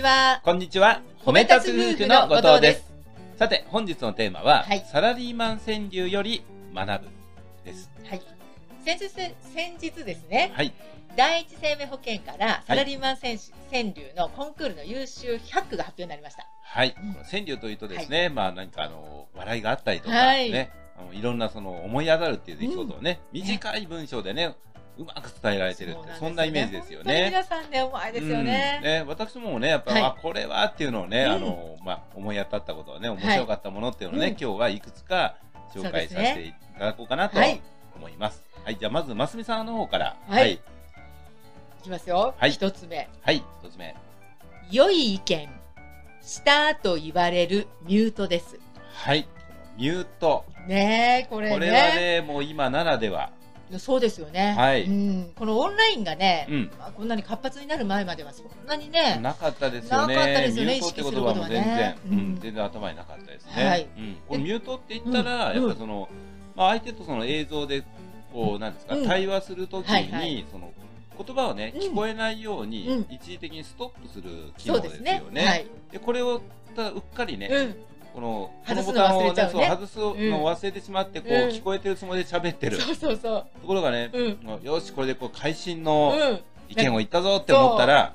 ちは。こんにちは。褒め立つ夫婦の後藤です。さて、本日のテーマは、はいサラリーマン川柳より学ぶです。はい。先日、先日ですね、はい。第一生命保険からサラリーマン川柳のコンクールの優秀100句が発表になりました。はい。この川柳というとですね、まあ何かあの、笑いがあったりとか、はいね、あのいろんなその思い当たるっていう出来事をね、短い文章でね、うまく伝えられてるって、そんなイメージですよね。皆さんね、うまいですよね。うんね、私もね、やっぱ、はいあ、これはっていうのをね、うんあの、まあ、思い当たったことはね、面白かったものっていうのをね、うん今日はいくつか紹介させていただこうかなとはい思います。はい、じゃあまず、ますみさんの方から。はいはい。いきますよ。はい一つ目。はい、一つ目。良い意見したと言われるミュートです。はい。ミュート。ねえ、これね。これはね、もう今ならでは。そうですよね。はいうん。このオンラインがね、うん。まあ、こんなに活発になる前まではそんなにね、なかったですよね。なかったですよねミュートって言葉も全然、意識することはねうんうん全然頭になかったですね。はいうん。このミュートって言ったら、うんやっぱりその、まあ相手とその映像で、こう、なんですか、うん対話するときに、はいはいその、言葉をね、うん聞こえないように、うん一時的にストップする機能ですすそうでねよ。ね。はい。でこれを、ただうっかりね、うん。この、こ外すののボタンを忘れちゃうね外すのを忘れてしまって、こう、うん聞こえてるつもりで喋ってる。そうそうそう。ところがね、よし、これでこう、会心うのん。意見を言ったぞって思ったら。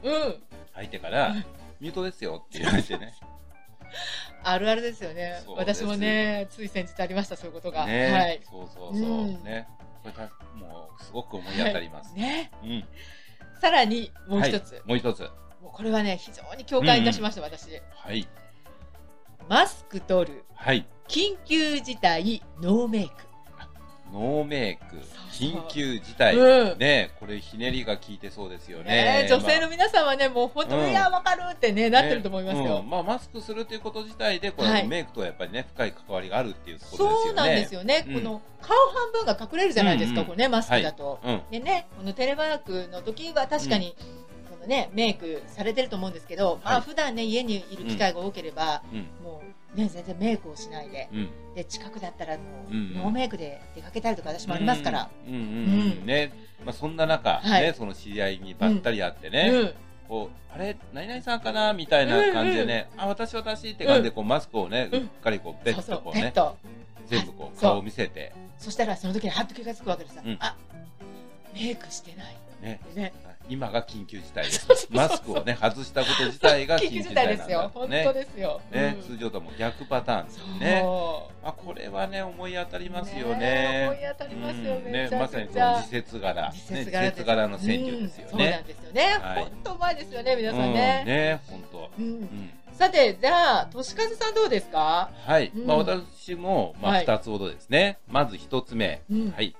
相手からうん、ミュートですよって言われてね。あるあるですよね。私もね、つい先日ありました、そういうことが。ね、はい。そうそうそう、うんね。これたもうすごく思い当たります。ね。うん。さらに、もう一つ。はいもう一つ。もうこれはね、非常に共感いたしました、私。はい。マスク取る。はい。緊急事態、ノーメイク。ノーメイク、緊急事態。うん。ねこれひねりが効いてそうですよね。ね女性のま皆さんはね、もう本当に、うんいや、わかるってね、あなってると思いますねよ。うんまあマスクするということ自体で、これ、はいメイクとはやっぱりね、深い関わりがあるっていうことですよね。そうなんですよね。うんこの顔半分が隠れるじゃないですか、うんうんこれね、マスクだと。うん。でね、このテレワークの時は確かに、ね、メイクされてると思うんですけど、まはいあ普段ね、家にいる機会が多ければ、うん。もうね、全然メイクをしないで、うん。で、近くだったらもう、ノーメイクで出かけたりとか私もありますから。ね。まあそんな中、はいね、その知り合いにばったり会ってね、うん。こう、あれ、何々さんかなみたいな感じでね、あ、私私って感じで、こう、マスクをね、ううんっかりこう、ベッとこ、うね。全部こう、顔を見せて、そしたらその時にハッと気がつくわけですよ。うんあ、メイクしてない。ね、ね。今が緊急事態ですマスクをね、外したこと自体が緊緊急事態なん態ですよ。だ。本当ね。ですよ。ねうん通常とはもう逆パターンです。ね。あ、これはね、思い当たりますよね。思い当たりますようんね。まさにこの時節柄、ね、時節時柄です節柄の川柳ですようんそうなんね。ですよね。はい本当うまいですよね、皆さんうんね。ね、本当。うんうんさて、じゃあ、としかずさんどうですか？はい。うんまあ私も、まあはい二つほどですね。まず一つ目。うんはい。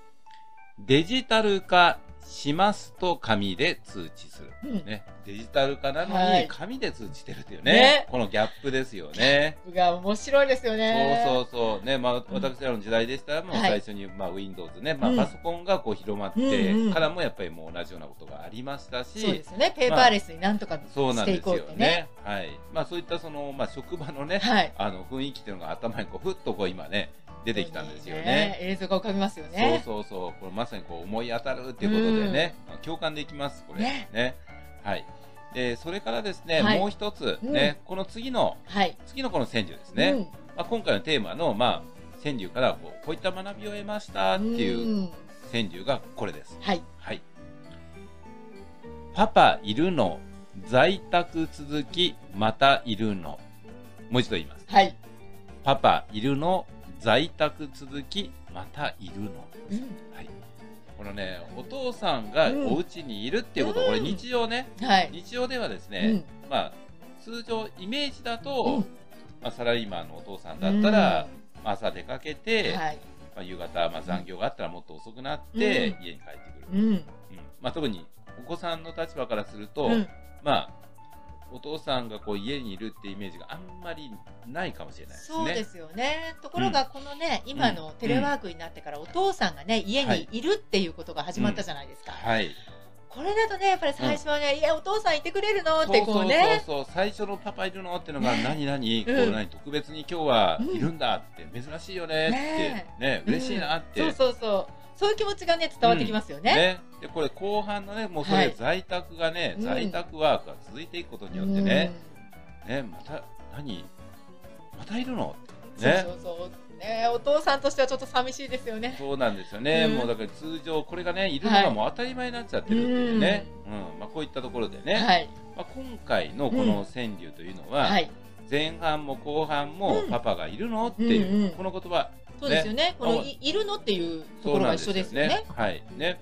デジタル化しますと紙で通知する。うん。ね。デジタル化なのはいに紙で通知してるっていうね。ねこのギャップですよね。が面白いですよね。そうそうそう。ね、まあ、私らの時代でしたら、もうはい最初に、まあ、Windows ね、まあ、うんパソコンがこう広まっうんうんてからも、やっぱりもう同じようなことがありましたし、そうですよね。ペーパーレスになんとかそうなんしていこうってね。ね。はい。まあ、そういったその、まあ、職場のね、はい。あの、雰囲気っていうのが頭にこう、ふっとこう、今ね、出てきたんですよね。映像が浮かびますよね。そうそうそう。これまさにこう思い当たるっていうことでね、共感できます、これ。ねね。はい。で、それからですね、はいもう一つ、ね、この次の、はい。次のこの川柳ですね。うんまあ、今回のテーマの、まあ、川柳からこうこういった学びを得ましたっていううん川柳がこれです。はい。はい。パパいるの、在宅続き、またいるの。もう一度言います。はい。パパいるの、在宅続き、またいるの。うんはい。このね、お父さんがうんお家にいるっていうこと、これ日常ね、はい。日常ではですね、うんまあ、通常イメージだと、うんまあ、サラリーマンのお父さんだったら、まあ朝出かけて、はい。まあ、夕方、まあ、残業があったらもっと遅くなって、うん家に帰ってくる。うん。うんまあ、特にお子さんの立場からすると、うんまあ、お父さんがこう家にいるってイメージがあんまりないかもしれないですね。そうですよね。ところが、このね、今のテレワークになってから、お父さんがね、家にいるっていうことが始まったじゃないですか。はい。これだとね、やっぱり最初はね、いや、お父さんいてくれるのってこそうそううね。そうそう最初のパパいるのっていうのがね何何、こうんう何特別に今日はいるんだって、珍しいよねってねね嬉しいなって、そうそうそう。そういう気持ちがね、伝わってきますよね。ね。でこれ後半のねもうそはい。れ在宅がね、うん。在宅ワークが続いていくことによってね、ねまた何？またいるの？そうねそうそう。ね。お父さんとしてはちょっと寂しいですよね。そうなんですよね、うん。もうだから通常これがねいるのがもう当たり前になっちゃってるっていうね、うん。まあ、こういったところでね、はい。まあ、今回のこの川柳というのは、はい前半も後半もうん。パパがいるの？っていう、うんうん。この言葉そうですよね。このいいるのっていうところが一緒ですよね。はい。ね。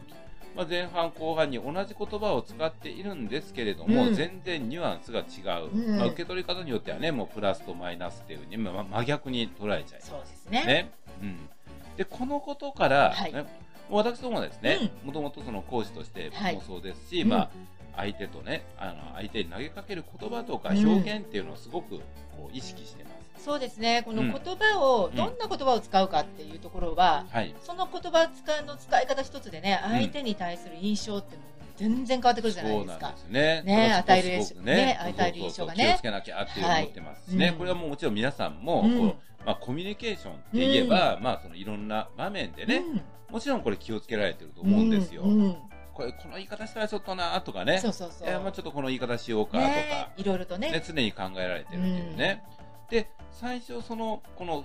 まあ、前半後半に同じ言葉を使っているんですけれども、うん。全然ニュアンスが違う、うんまあ、受け取り方によってはねもうプラスとマイナスっていうふうに、まあ、真逆に捉えちゃいます。そうですね。ね。うん、でこのことから、はい。ねもう私どもはですねうもともとその講師としてはい。もそうですし、うん。まあ、相手とねあの相手に投げかける言葉とかうん表現っていうのをすごくこう意識してます。そうですね。このうん。言葉を、うん。どんな言葉を使うかっていうところは、はい。その言葉使いの使い方一つでね相手に対する印象っていうのも全然変わってくるじゃないそうなんですかですね。ね与えるすごくね与える印象がね。気をつけなきゃっていう思ってますしね、はいうん。これはもうもちろん皆さんも、うん。こうまあ、コミュニケーションって言えば、まあそのいろんな場面でね、もちろんこれ気をつけられてるとうん思うんですよ。うん。うん。これこの言い方したらちょっとなとかね、そうそうそう、えーまあちょっとこの言い方しようかとか、ねいろいろとねね、常に考えられてるっていうね。で、最初その、この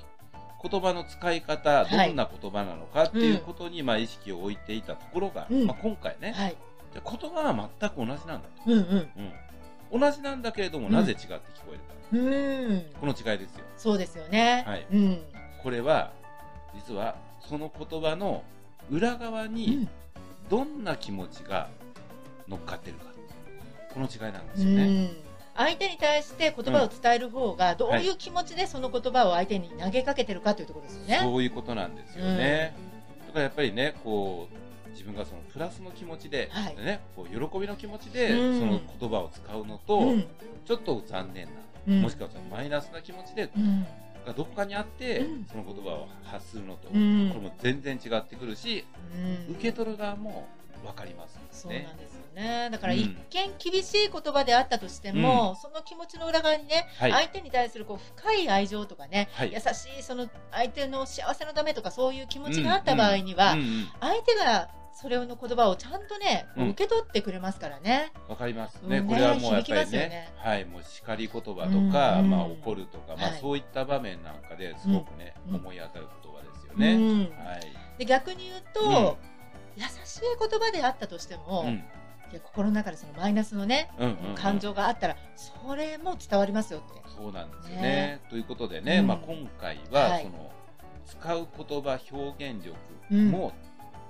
言葉の使い方、はいどんな言葉なのかっていうことに、まあ意識を置いていたところが、うんまあ今回ね、はいじゃあ言葉は全く同じなんだと。うんうんうん。同じなんだけれども、なぜ違って聞こえるか。うんこの違いですよ。そうですよね、はいうんこれは、実は、その言葉の裏側うにん、どんな気持ちが乗っかってるか。この違いなんですうよね。ん相手に対して言葉を伝える方がどういう気持ちでその言葉を相手に投げかけてるかというところですよね。そういうことなんですよね。だからやっぱりね、こう、自分がそのプラスの気持ちで、はい。ね、こう喜びの気持ちで、うん。その言葉を使うのと、うん。ちょっと残念な、うん。もしくはそのマイナスな気持ちで、うん。がどこかにあって、うん。その言葉を発するのと、うん。これも全然違ってくるし、うん。受け取る側も分かりますね。そうなん。ですよね。だからうん。一見厳しい言葉であったとしても、その気持ちの裏側にね、はい。相手に対するこう深い愛情とかね、はい。優しいその相手の幸せのためとかそういう気持ちがあった場合には、うんうんうん相手がそれの言葉をちゃんとね、受け取ってくれますからね。わかりますね。これはもうやっぱりねね、はい、もう叱り言葉とか、うんうん。まあ怒るとか、まあはい。そういった場面なんかですごくね、うん。思い当たる言葉ですよね。うん。はい。で逆に言うと、うん。優しい言葉であったとしても、心の中でそのマイナスのね、うんうんうん。感情があったらそれも伝わりますよって。そうなんですよね。ね。ということでね、うん。まあ今回は、はい。その使う言葉表現力うん。も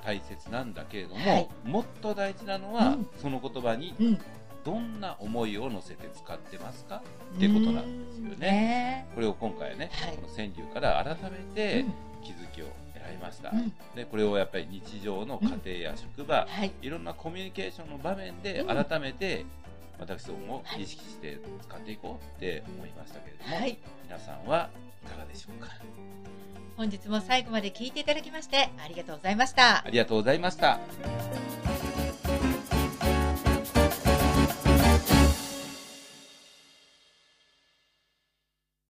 大切なんだけれども、はい。もっと大事なのは、うん。その言葉にうん、どんな思いを乗せて使ってますか？っていうことなんですよね。これを今回ね、はい。この川柳から改めうん。て気づきを得られました。うん。でこれをやっぱり日常の家庭や職場、はい、いろんなコミュニケーションの場面でうん。改めて私どもも意識して使っていこうって思いましたけれども、はい、皆さんはいかがでしょうか？本日も最後まで聞いていただきましてありがとうございました。あ。りがとうございました。